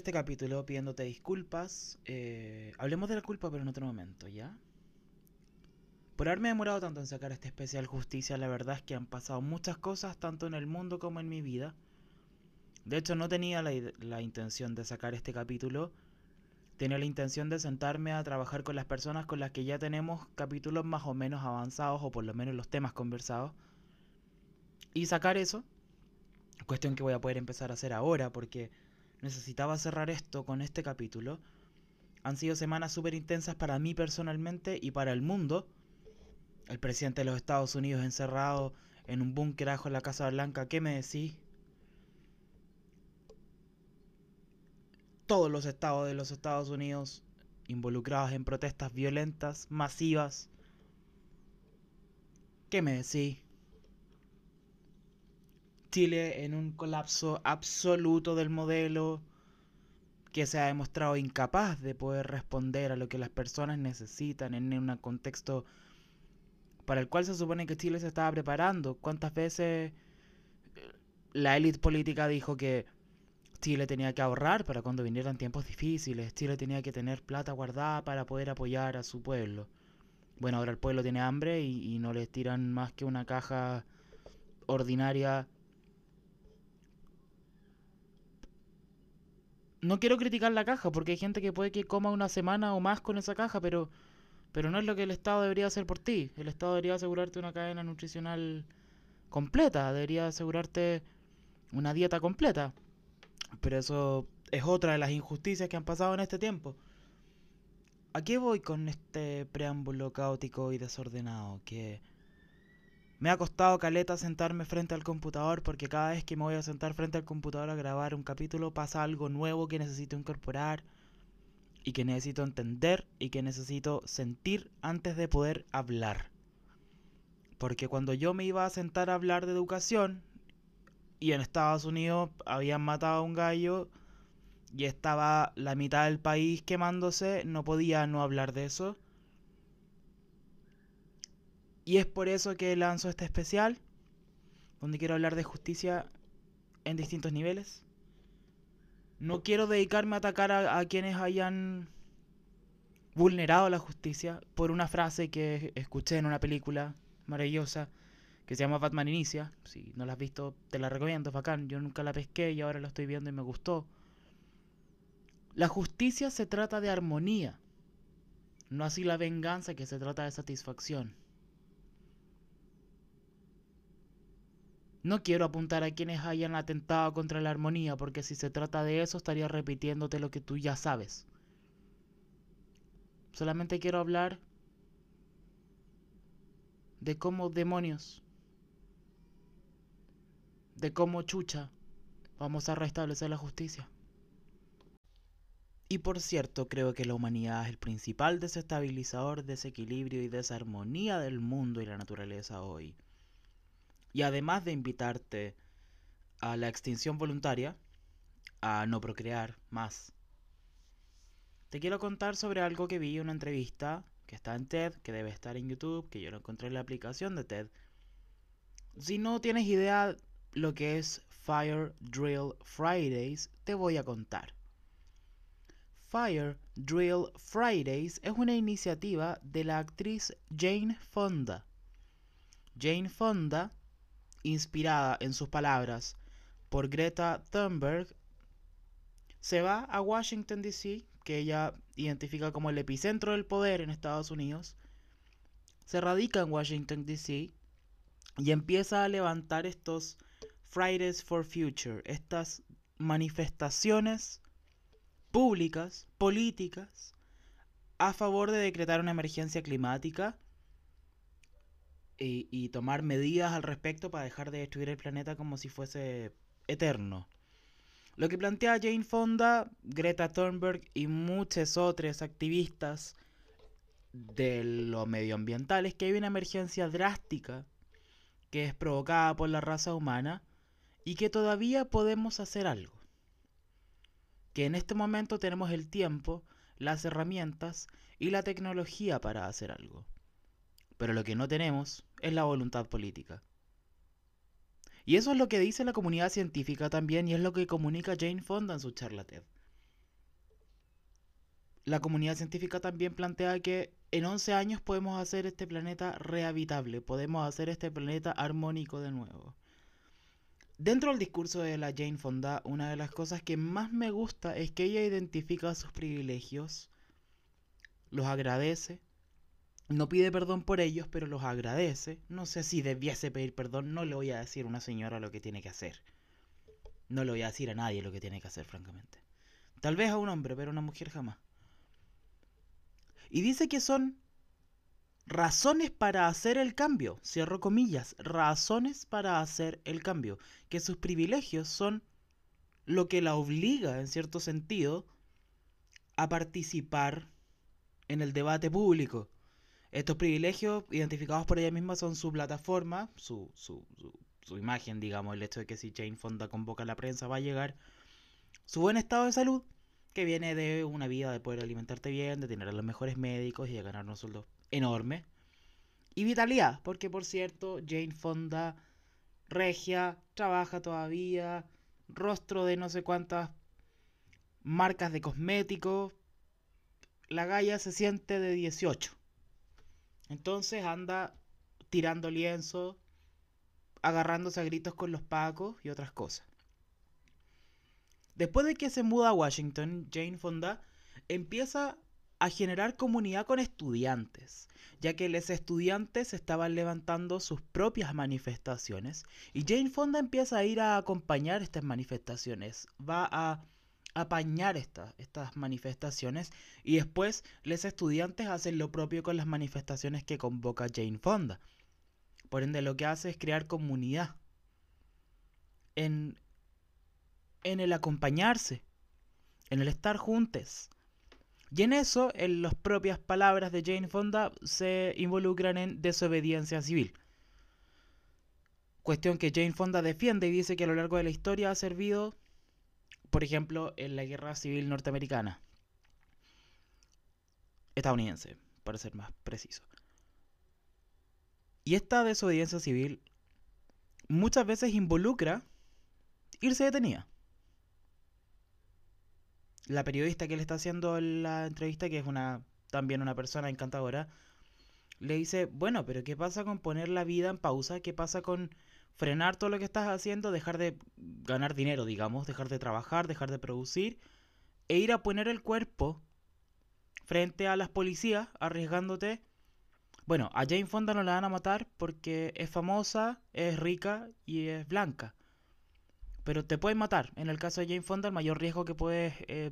Este capítulo pidiéndote disculpas. eh, hablemos de la culpa, pero en otro momento, ¿ya? Por haberme demorado tanto en sacar este especial justicia, la verdad es que han pasado muchas cosas, tanto en el mundo como en mi vida. De hecho, no tenía la, la intención de sacar este capítulo. Tenía la intención de sentarme a trabajar con las personas con las que ya tenemos capítulos más o menos avanzados, o por lo menos los temas conversados. Y sacar eso. Cuestión que voy a poder empezar a hacer ahora, porque necesitaba cerrar esto con este capítulo. Han sido semanas súper intensas para mí personalmente y para el mundo. El presidente de los Estados Unidos encerrado en un búnker en la Casa Blanca, ¿qué me decís? Todos los estados de los Estados Unidos involucrados en protestas violentas, masivas. ¿Qué me decís? Chile en un colapso absoluto del modelo que se ha demostrado incapaz de poder responder a lo que las personas necesitan en un contexto para el cual se supone que Chile se estaba preparando. ¿Cuántas veces eh, la élite política dijo que Chile tenía que ahorrar para cuando vinieran tiempos difíciles? Chile tenía que tener plata guardada para poder apoyar a su pueblo. Bueno, ahora el pueblo tiene hambre y, no les tiran más que una caja ordinaria no quiero criticar la caja porque hay gente que puede que coma una semana o más con esa caja, pero pero no es lo que el Estado debería hacer por ti. El Estado debería asegurarte una cadena nutricional completa, debería asegurarte una dieta completa. Pero eso es otra de las injusticias que han pasado en este tiempo. ¿A qué voy con este preámbulo caótico y desordenado? Que me ha costado caleta sentarme frente al computador porque cada vez que me voy a sentar frente al computador a grabar un capítulo pasa algo nuevo que necesito incorporar y que necesito entender y que necesito sentir antes de poder hablar. Porque cuando yo me iba a sentar a hablar de educación y en Estados Unidos habían matado a un gallo y estaba la mitad del país quemándose, no podía no hablar de eso. Y es por eso que lanzo este especial, donde quiero hablar de justicia en distintos niveles. No quiero dedicarme a atacar a, a quienes hayan vulnerado la justicia por una frase que escuché en una película maravillosa que se llama Batman Inicia. Si no la has visto, te la recomiendo, es bacán. Yo nunca la pesqué y ahora la estoy viendo y me gustó. La justicia se trata de armonía, no así la venganza que se trata de satisfacción. No quiero apuntar a quienes hayan atentado contra la armonía, porque si se trata de eso estaría repitiéndote lo que tú ya sabes. Solamente quiero hablar de cómo demonios, de cómo chucha, vamos a restablecer la justicia. Y por cierto, creo que la humanidad es el principal desestabilizador, desequilibrio y desarmonía del mundo y la naturaleza hoy. Y además de invitarte a la extinción voluntaria, a no procrear más, te quiero contar sobre algo que vi en una entrevista que está en TED, que debe estar en YouTube, que yo lo encontré en la aplicación de TED. Si no tienes idea lo que es Fire Drill Fridays, te voy a contar. Fire Drill Fridays es una iniciativa de la actriz Jane Fonda. Jane Fonda inspirada en sus palabras por Greta Thunberg, se va a Washington, D.C., que ella identifica como el epicentro del poder en Estados Unidos, se radica en Washington, D.C., y empieza a levantar estos Fridays for Future, estas manifestaciones públicas, políticas, a favor de decretar una emergencia climática y, tomar medidas al respecto para dejar de destruir el planeta como si fuese eterno. Lo que plantea Jane Fonda, Greta Thunberg y muchos otros activistas de lo medioambiental es que hay una emergencia drástica que es provocada por la raza humana y que todavía podemos hacer algo. Que en este momento tenemos el tiempo, las herramientas y la tecnología para hacer algo. Pero lo que no tenemos es la voluntad política. Y eso es lo que dice la comunidad científica también y es lo que comunica Jane Fonda en su charla TED. La comunidad científica también plantea que en 11 años podemos hacer este planeta rehabitable, podemos hacer este planeta armónico de nuevo. Dentro del discurso de la Jane Fonda, una de las cosas que más me gusta es que ella identifica sus privilegios, los agradece, no pide perdón por ellos, pero los agradece. No sé si debiese pedir perdón, no le voy a decir a una señora lo que tiene que hacer. No le voy a decir a nadie lo que tiene que hacer, francamente. Tal vez a un hombre, pero a una mujer jamás. Y dice que son razones para hacer el cambio, cierro comillas, razones para hacer el cambio, que sus privilegios son lo que la obliga, en cierto sentido, a participar en el debate público. Estos privilegios identificados por ella misma son su plataforma, su, su, su, imagen, digamos, el hecho de que si Jane Fonda convoca a la prensa va a llegar, su buen estado de salud, que viene de una vida de poder alimentarte bien, de tener a los mejores médicos y de ganar un sueldo enorme. Y vitalidad, porque por cierto, Jane Fonda, regia, trabaja todavía, rostro de no sé cuántas marcas de cosméticos. La galla se siente de 18. Entonces anda tirando lienzo, agarrándose a gritos con los pacos y otras cosas. Después de que se muda a Washington, Jane Fonda empieza a generar comunidad con estudiantes, ya que los estudiantes estaban levantando sus propias manifestaciones y Jane Fonda empieza a ir a acompañar estas manifestaciones, va a apañar estas manifestaciones y después los estudiantes hacen lo propio con las manifestaciones que convoca Jane Fonda. Por ende lo que hace es crear comunidad en en el acompañarse, en el estar juntos. Y en eso, en las propias palabras de Jane Fonda, se involucran en desobediencia civil. Cuestión que Jane Fonda defiende y dice que a lo largo de la historia ha servido, por ejemplo, en la guerra civil norteamericana. Estadounidense, para ser más preciso. Y esta desobediencia civil muchas veces involucra irse detenida la periodista que le está haciendo la entrevista, que es una también una persona encantadora, le dice, bueno, pero ¿qué pasa con poner la vida en pausa? ¿Qué pasa con frenar todo lo que estás haciendo, dejar de ganar dinero, digamos, dejar de trabajar, dejar de producir, e ir a poner el cuerpo frente a las policías, arriesgándote? Bueno, a Jane Fonda no la van a matar porque es famosa, es rica y es blanca pero te pueden matar. En el caso de Jane Fonda, el mayor riesgo que puedes eh,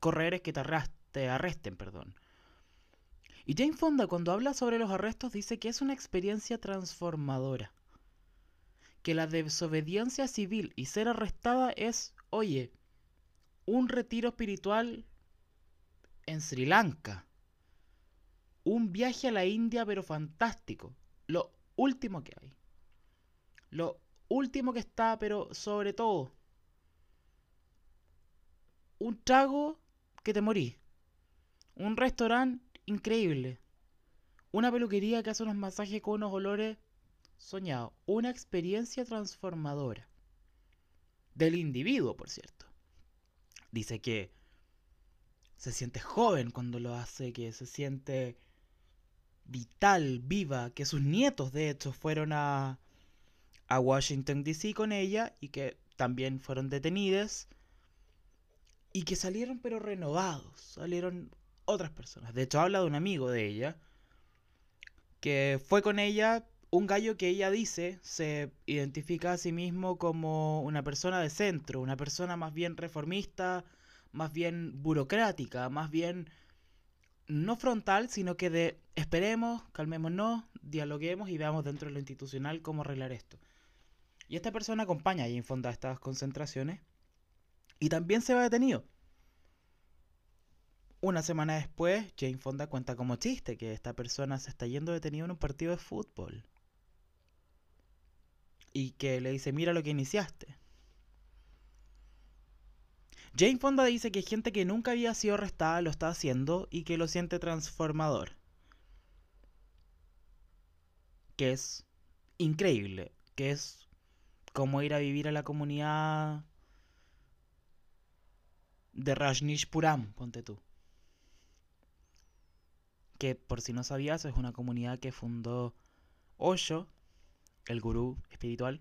correr es que te, te arresten. Perdón. Y Jane Fonda, cuando habla sobre los arrestos, dice que es una experiencia transformadora. Que la desobediencia civil y ser arrestada es, oye, un retiro espiritual en Sri Lanka. Un viaje a la India, pero fantástico. Lo último que hay. Lo último que está, pero sobre todo, un trago que te morí. Un restaurante increíble. Una peluquería que hace unos masajes con unos olores soñados. Una experiencia transformadora. Del individuo, por cierto. Dice que se siente joven cuando lo hace, que se siente vital, viva, que sus nietos de hecho fueron a, a Washington, D.C. con ella y que también fueron detenidas y que salieron pero renovados, salieron otras personas. De hecho, habla de un amigo de ella que fue con ella un gallo que ella dice se identifica a sí mismo como una persona de centro, una persona más bien reformista, más bien burocrática, más bien no frontal, sino que de esperemos, calmémonos, dialoguemos y veamos dentro de lo institucional cómo arreglar esto. Y esta persona acompaña a Jane Fonda a estas concentraciones y también se va detenido. Una semana después, Jane Fonda cuenta como chiste que esta persona se está yendo detenido en un partido de fútbol. Y que le dice, mira lo que iniciaste. Jane Fonda dice que gente que nunca había sido arrestada lo está haciendo y que lo siente transformador. Que es increíble, que es como ir a vivir a la comunidad de Rajnishpuram, ponte tú. Que por si no sabías, es una comunidad que fundó Osho, el gurú espiritual,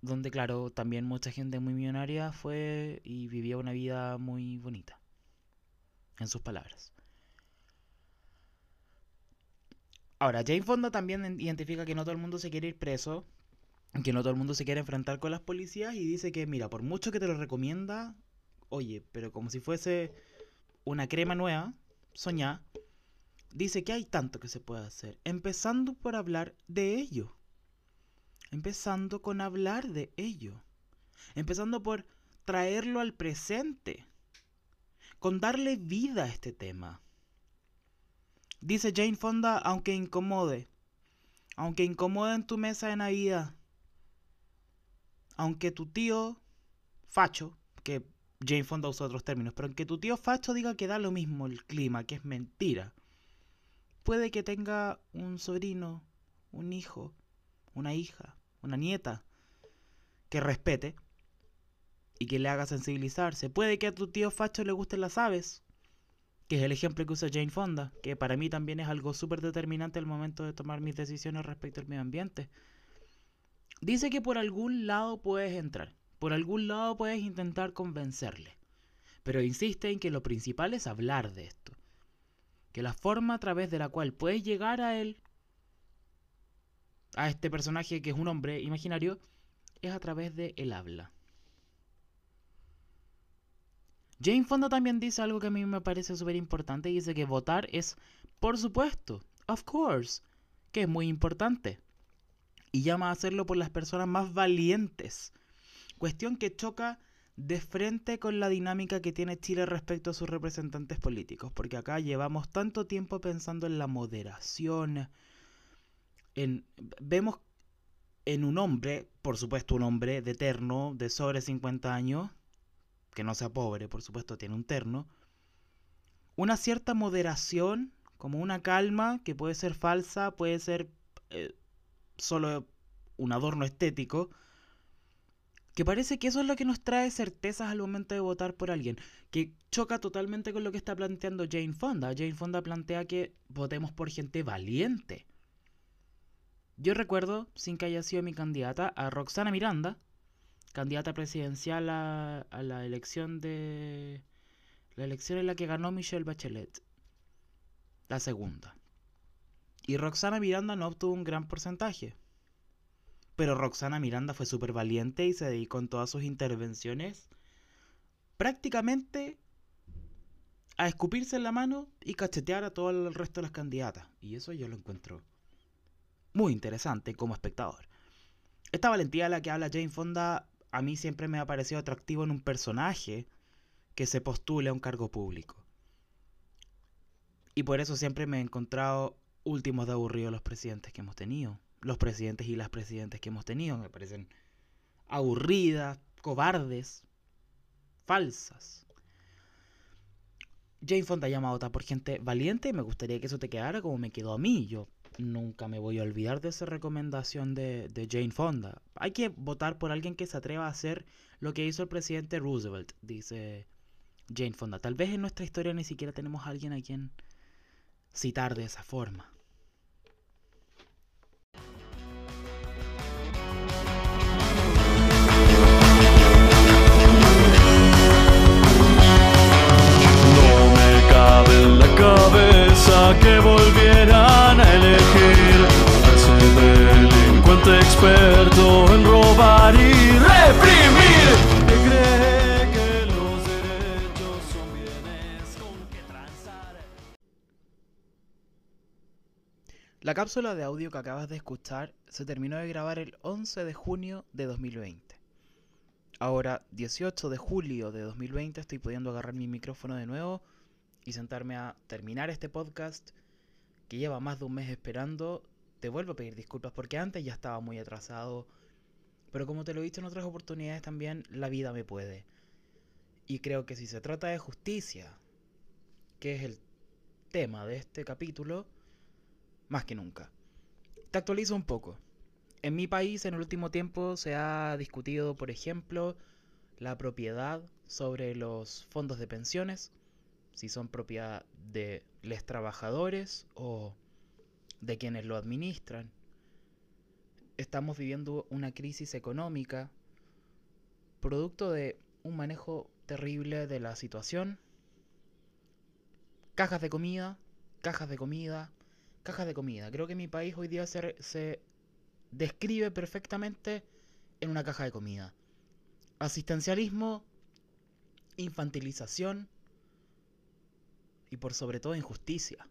donde claro, también mucha gente muy millonaria fue y vivía una vida muy bonita, en sus palabras. Ahora, Jane Fonda también identifica que no todo el mundo se quiere ir preso, que no todo el mundo se quiere enfrentar con las policías y dice que, mira, por mucho que te lo recomienda, oye, pero como si fuese una crema nueva, soñá, dice que hay tanto que se puede hacer, empezando por hablar de ello. Empezando con hablar de ello. Empezando por traerlo al presente. Con darle vida a este tema. Dice Jane Fonda, aunque incomode. Aunque incomode en tu mesa de Navidad. Aunque tu tío facho, que Jane Fonda usa otros términos, pero aunque tu tío facho diga que da lo mismo el clima, que es mentira, puede que tenga un sobrino, un hijo, una hija, una nieta, que respete y que le haga sensibilizarse. Puede que a tu tío facho le gusten las aves, que es el ejemplo que usa Jane Fonda, que para mí también es algo súper determinante al momento de tomar mis decisiones respecto al medio ambiente. Dice que por algún lado puedes entrar. Por algún lado puedes intentar convencerle, pero insiste en que lo principal es hablar de esto, que la forma a través de la cual puedes llegar a él, a este personaje que es un hombre imaginario, es a través de el habla. Jane Fonda también dice algo que a mí me parece súper importante y dice que votar es, por supuesto, of course, que es muy importante. Y llama a hacerlo por las personas más valientes Cuestión que choca de frente con la dinámica que tiene Chile respecto a sus representantes políticos, porque acá llevamos tanto tiempo pensando en la moderación, vemos en un hombre, por supuesto un hombre de terno, de sobre 50 años, que no sea pobre, por supuesto tiene un terno, una cierta moderación, como una calma que puede ser falsa, puede ser eh, solo un adorno estético, que parece que eso es lo que nos trae certezas al momento de votar por alguien, que choca totalmente con lo que está planteando Jane Fonda. Jane Fonda plantea que votemos por gente valiente. Yo recuerdo, sin que haya sido mi candidata, a Roxana Miranda, candidata presidencial a, a la elección de... La elección en la que ganó Michelle Bachelet. La segunda. Y Roxana Miranda no obtuvo un gran porcentaje. Pero Roxana Miranda fue súper valiente y se dedicó en todas sus intervenciones prácticamente a escupirse en la mano y cachetear a todo el resto de las candidatas. Y eso yo lo encuentro muy interesante como espectador. Esta valentía de la que habla Jane Fonda a mí siempre me ha parecido atractivo en un personaje que se postule a un cargo público. Y por eso siempre me he encontrado últimos de aburridos los presidentes que hemos tenido los presidentes y las presidentes que hemos tenido. Me parecen aburridas, cobardes, falsas. Jane Fonda llama a votar por gente valiente. Me gustaría que eso te quedara como me quedó a mí. Yo nunca me voy a olvidar de esa recomendación de, de Jane Fonda. Hay que votar por alguien que se atreva a hacer lo que hizo el presidente Roosevelt, dice Jane Fonda. Tal vez en nuestra historia ni siquiera tenemos a alguien a quien citar de esa forma. Cápsula de audio que acabas de escuchar se terminó de grabar el 11 de junio de 2020. Ahora, 18 de julio de 2020, estoy pudiendo agarrar mi micrófono de nuevo y sentarme a terminar este podcast que lleva más de un mes esperando, te vuelvo a pedir disculpas porque antes ya estaba muy atrasado. Pero como te lo he dicho en otras oportunidades también, la vida me puede. Y creo que si se trata de justicia, que es el tema de este capítulo, más que nunca. Te actualizo un poco. En mi país en el último tiempo se ha discutido, por ejemplo, la propiedad sobre los fondos de pensiones, si son propiedad de los trabajadores o de quienes lo administran. Estamos viviendo una crisis económica producto de un manejo terrible de la situación. Cajas de comida, cajas de comida, cajas de comida. Creo que mi país hoy día se, se describe perfectamente en una caja de comida. Asistencialismo, infantilización y por sobre todo injusticia.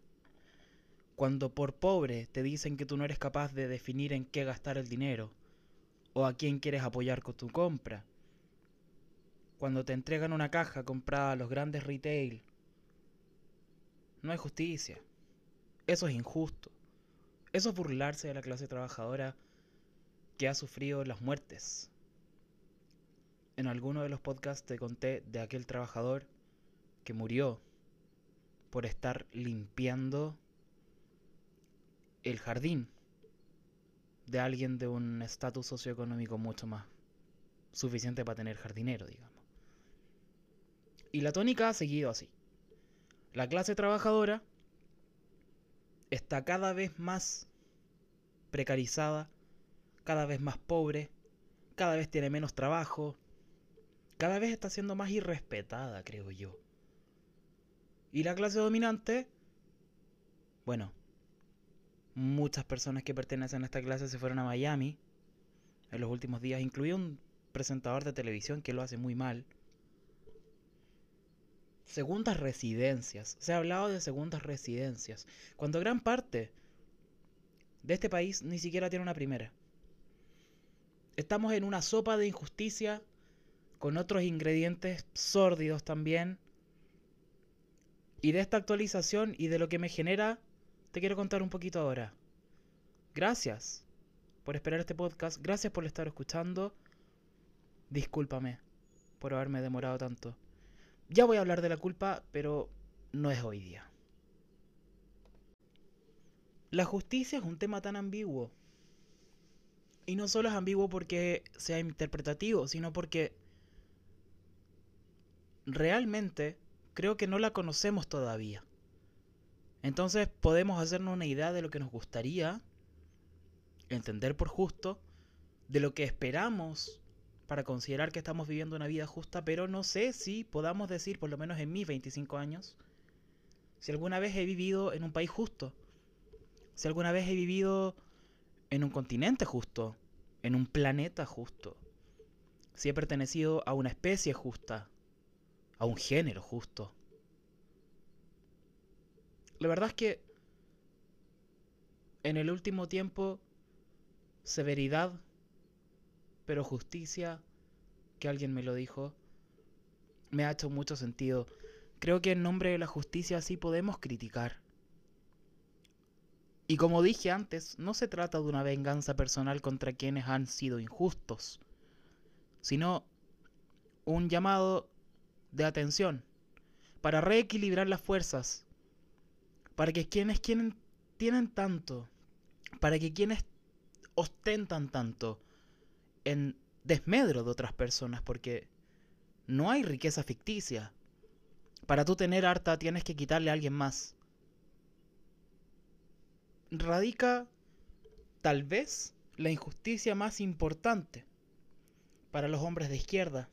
Cuando por pobre te dicen que tú no eres capaz de definir en qué gastar el dinero o a quién quieres apoyar con tu compra. Cuando te entregan una caja comprada a los grandes retail. No hay justicia. Eso es injusto. Eso es burlarse de la clase trabajadora que ha sufrido las muertes. En alguno de los podcasts te conté de aquel trabajador que murió por estar limpiando el jardín de alguien de un estatus socioeconómico mucho más suficiente para tener jardinero, digamos. Y la tónica ha seguido así. La clase trabajadora está cada vez más precarizada, cada vez más pobre, cada vez tiene menos trabajo, cada vez está siendo más irrespetada, creo yo. Y la clase dominante, bueno, muchas personas que pertenecen a esta clase se fueron a Miami en los últimos días, incluido un presentador de televisión que lo hace muy mal. Segundas residencias. Se ha hablado de segundas residencias, cuando gran parte de este país ni siquiera tiene una primera. Estamos en una sopa de injusticia con otros ingredientes sórdidos también. Y de esta actualización y de lo que me genera, te quiero contar un poquito ahora. Gracias por esperar este podcast, gracias por estar escuchando. Discúlpame por haberme demorado tanto. Ya voy a hablar de la culpa, pero no es hoy día. La justicia es un tema tan ambiguo. Y no solo es ambiguo porque sea interpretativo, sino porque realmente creo que no la conocemos todavía. Entonces podemos hacernos una idea de lo que nos gustaría entender por justo, de lo que esperamos para considerar que estamos viviendo una vida justa, pero no sé si podamos decir, por lo menos en mis 25 años, si alguna vez he vivido en un país justo si alguna vez he vivido en un continente justo, en un planeta justo, si he pertenecido a una especie justa, a un género justo. La verdad es que en el último tiempo, severidad, pero justicia, que alguien me lo dijo, me ha hecho mucho sentido. Creo que en nombre de la justicia sí podemos criticar. Y como dije antes, no se trata de una venganza personal contra quienes han sido injustos, sino un llamado de atención para reequilibrar las fuerzas, para que quienes tienen tanto, para que quienes ostentan tanto en desmedro de otras personas, porque no hay riqueza ficticia. Para tú tener harta tienes que quitarle a alguien más radica tal vez la injusticia más importante para los hombres de izquierda,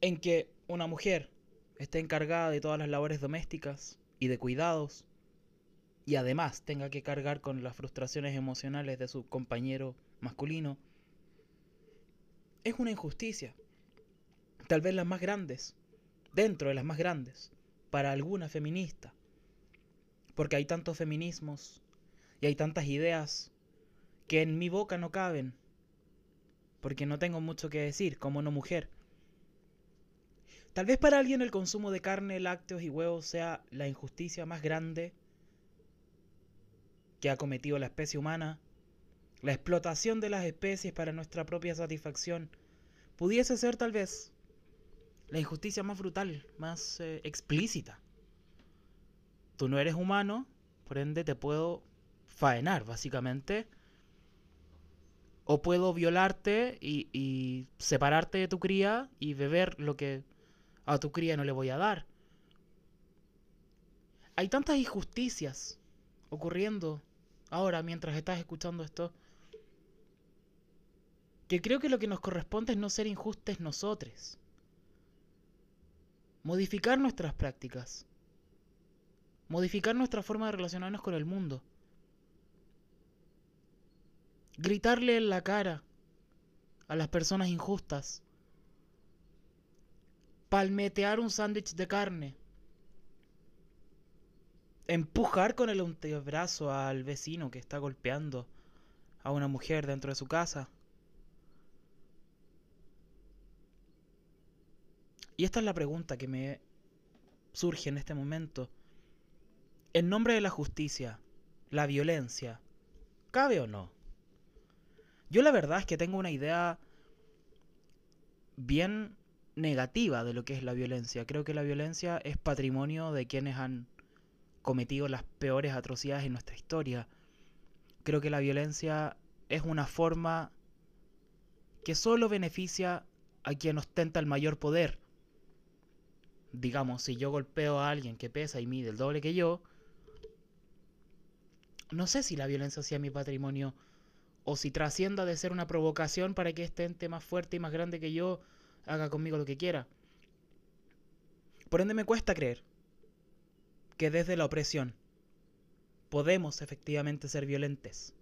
en que una mujer esté encargada de todas las labores domésticas y de cuidados, y además tenga que cargar con las frustraciones emocionales de su compañero masculino, es una injusticia, tal vez las más grandes, dentro de las más grandes, para alguna feminista. Porque hay tantos feminismos y hay tantas ideas que en mi boca no caben. Porque no tengo mucho que decir como no mujer. Tal vez para alguien el consumo de carne, lácteos y huevos sea la injusticia más grande que ha cometido la especie humana. La explotación de las especies para nuestra propia satisfacción. Pudiese ser tal vez la injusticia más brutal, más eh, explícita. Tú no eres humano, por ende te puedo faenar, básicamente, O puedo violarte y, y separarte de tu cría y beber lo que a tu cría no le voy a dar. Hay tantas injusticias ocurriendo ahora mientras estás escuchando esto que creo que lo que nos corresponde es no ser injustos nosotros. Modificar nuestras prácticas. Modificar nuestra forma de relacionarnos con el mundo. Gritarle en la cara a las personas injustas. Palmetear un sándwich de carne. Empujar con el antebrazo al vecino que está golpeando a una mujer dentro de su casa. Y esta es la pregunta que me surge en este momento. En nombre de la justicia, la violencia, ¿cabe o no? Yo la verdad es que tengo una idea bien negativa de lo que es la violencia. Creo que la violencia es patrimonio de quienes han cometido las peores atrocidades en nuestra historia. Creo que la violencia es una forma que solo beneficia a quien ostenta el mayor poder digamos, si yo golpeo a alguien que pesa y mide el doble que yo, no sé si la violencia sea mi patrimonio o si trascienda de ser una provocación para que este ente más fuerte y más grande que yo haga conmigo lo que quiera. Por ende me cuesta creer que desde la opresión podemos efectivamente ser violentes.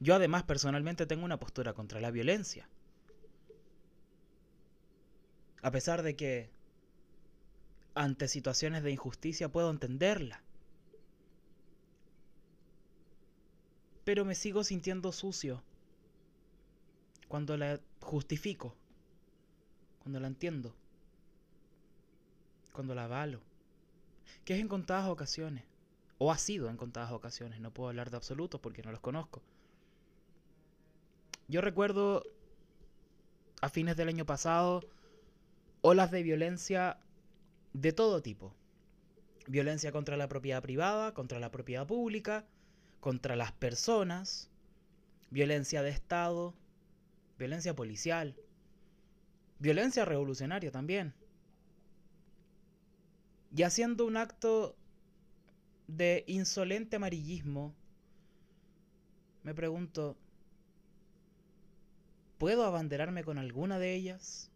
Yo además personalmente tengo una postura contra la violencia. A pesar de que ante situaciones de injusticia puedo entenderla. Pero me sigo sintiendo sucio cuando la justifico, cuando la entiendo, cuando la avalo, que es en contadas ocasiones, o ha sido en contadas ocasiones, no puedo hablar de absolutos porque no los conozco. Yo recuerdo a fines del año pasado olas de violencia de todo tipo. Violencia contra la propiedad privada, contra la propiedad pública, contra las personas, violencia de Estado, violencia policial, violencia revolucionaria también. Y haciendo un acto de insolente amarillismo, me pregunto, ¿puedo abanderarme con alguna de ellas?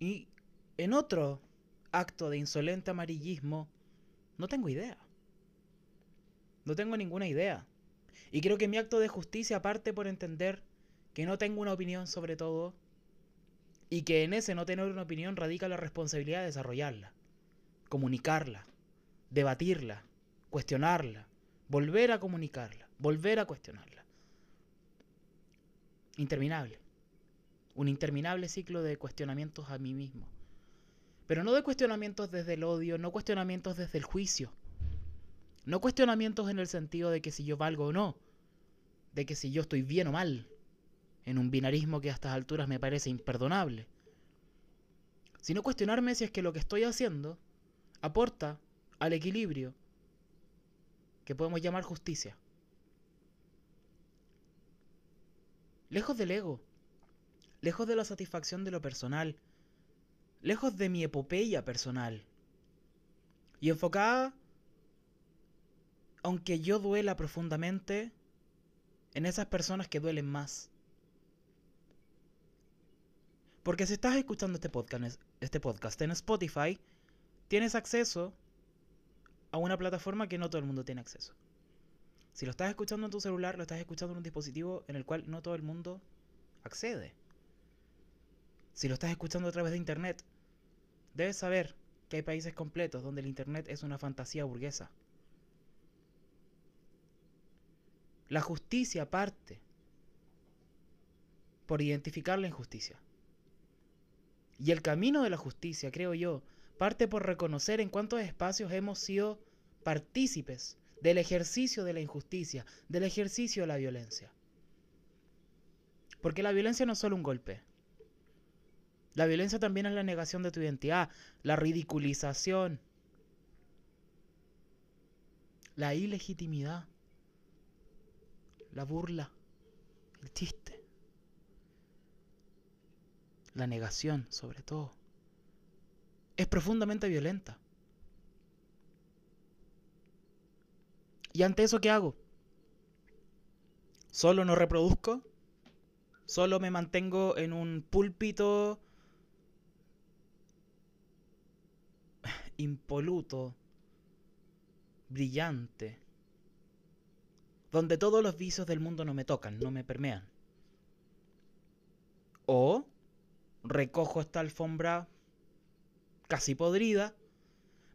Y en otro acto de insolente amarillismo, no tengo idea. No tengo ninguna idea. Y creo que mi acto de justicia parte por entender que no tengo una opinión sobre todo y que en ese no tener una opinión radica la responsabilidad de desarrollarla, comunicarla, debatirla, cuestionarla, volver a comunicarla, volver a cuestionarla. Interminable un interminable ciclo de cuestionamientos a mí mismo. Pero no de cuestionamientos desde el odio, no cuestionamientos desde el juicio. No cuestionamientos en el sentido de que si yo valgo o no, de que si yo estoy bien o mal, en un binarismo que a estas alturas me parece imperdonable. Sino cuestionarme si es que lo que estoy haciendo aporta al equilibrio que podemos llamar justicia. Lejos del ego, lejos de la satisfacción de lo personal, lejos de mi epopeya personal, y enfocada, aunque yo duela profundamente, en esas personas que duelen más. Porque si estás escuchando este podcast, este podcast en Spotify, tienes acceso a una plataforma que no todo el mundo tiene acceso. Si lo estás escuchando en tu celular, lo estás escuchando en un dispositivo en el cual no todo el mundo accede. Si lo estás escuchando a través de Internet, debes saber que hay países completos donde el Internet es una fantasía burguesa. La justicia parte por identificar la injusticia. Y el camino de la justicia, creo yo, parte por reconocer en cuántos espacios hemos sido partícipes del ejercicio de la injusticia, del ejercicio de la violencia. Porque la violencia no es solo un golpe, la violencia también es la negación de tu identidad, la ridiculización, la ilegitimidad. la burla, el chiste, la negación sobre todo, es profundamente violenta. ¿Y ante eso qué hago? ¿Solo no reproduzco? ¿Solo me mantengo en un púlpito impoluto, brillante, donde todos los vicios del mundo no me tocan, no me permean? ¿O recojo esta alfombra casi podrida,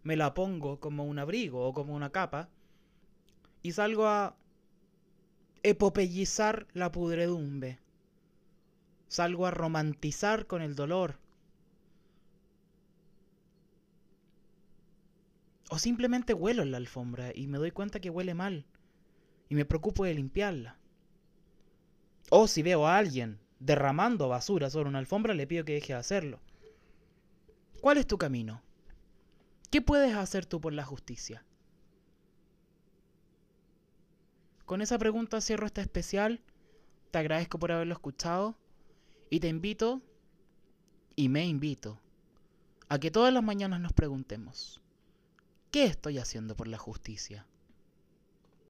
me la pongo como un abrigo o como una capa y salgo a epopellizar la pudredumbre. Salgo a romantizar con el dolor. O simplemente huelo en la alfombra y me doy cuenta que huele mal y me preocupo de limpiarla. O si veo a alguien derramando basura sobre una alfombra, le pido que deje de hacerlo. ¿Cuál es tu camino? ¿Qué puedes hacer tú por la justicia? Con esa pregunta cierro este especial. Te agradezco por haberlo escuchado. Y te invito, y me invito, a que todas las mañanas nos preguntemos, ¿qué estoy haciendo por la justicia?